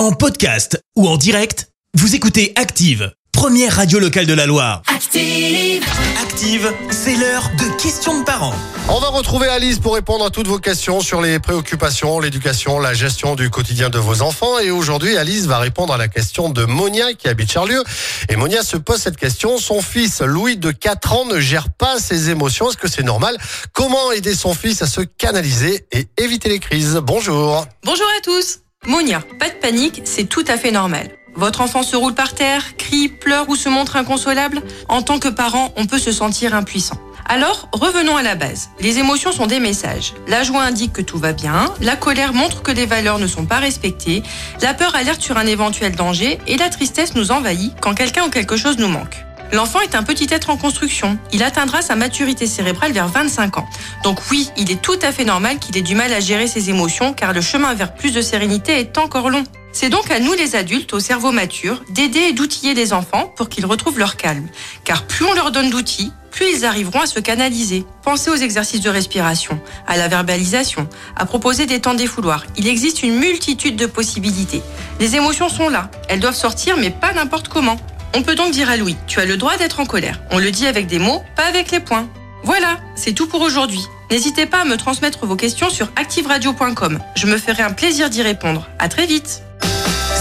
En podcast ou en direct, vous écoutez Active, première radio locale de la Loire. Active. Active, c'est l'heure de questions de parents. On va retrouver Alice pour répondre à toutes vos questions sur les préoccupations, l'éducation, la gestion du quotidien de vos enfants. Et aujourd'hui, Alice va répondre à la question de Monia qui habite Charlieu. Et Monia se pose cette question. Son fils, Louis, de 4 ans, ne gère pas ses émotions. Est-ce que c'est normal? Comment aider son fils à se canaliser et éviter les crises? Bonjour. Bonjour à tous Monia, pas de panique, c'est tout à fait normal. Votre enfant se roule par terre, crie, pleure ou se montre inconsolable En tant que parent, on peut se sentir impuissant. Alors, revenons à la base. Les émotions sont des messages. La joie indique que tout va bien, la colère montre que les valeurs ne sont pas respectées, la peur alerte sur un éventuel danger et la tristesse nous envahit quand quelqu'un ou quelque chose nous manque. L'enfant est un petit être en construction. Il atteindra sa maturité cérébrale vers 25 ans. Donc oui, il est tout à fait normal qu'il ait du mal à gérer ses émotions car le chemin vers plus de sérénité est encore long. C'est donc à nous les adultes au cerveau mature d'aider et d'outiller les enfants pour qu'ils retrouvent leur calme. Car plus on leur donne d'outils, plus ils arriveront à se canaliser. Pensez aux exercices de respiration, à la verbalisation, à proposer des temps défouloirs. Il existe une multitude de possibilités. Les émotions sont là, elles doivent sortir mais pas n'importe comment. On peut donc dire à Louis, tu as le droit d'être en colère. On le dit avec des mots, pas avec les poings. Voilà, c'est tout pour aujourd'hui. N'hésitez pas à me transmettre vos questions sur activeradio.com. Je me ferai un plaisir d'y répondre. À très vite.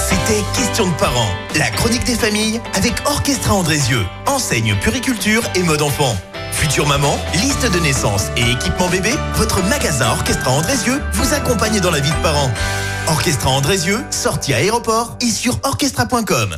C'était Questions de parents, la chronique des familles avec Orchestra Andrézieux, enseigne puriculture et mode enfant. Future maman, liste de naissance et équipement bébé, votre magasin Orchestra Andrézieux vous accompagne dans la vie de parents. Orchestra Andrézieux, sortie à aéroport et sur orchestra.com.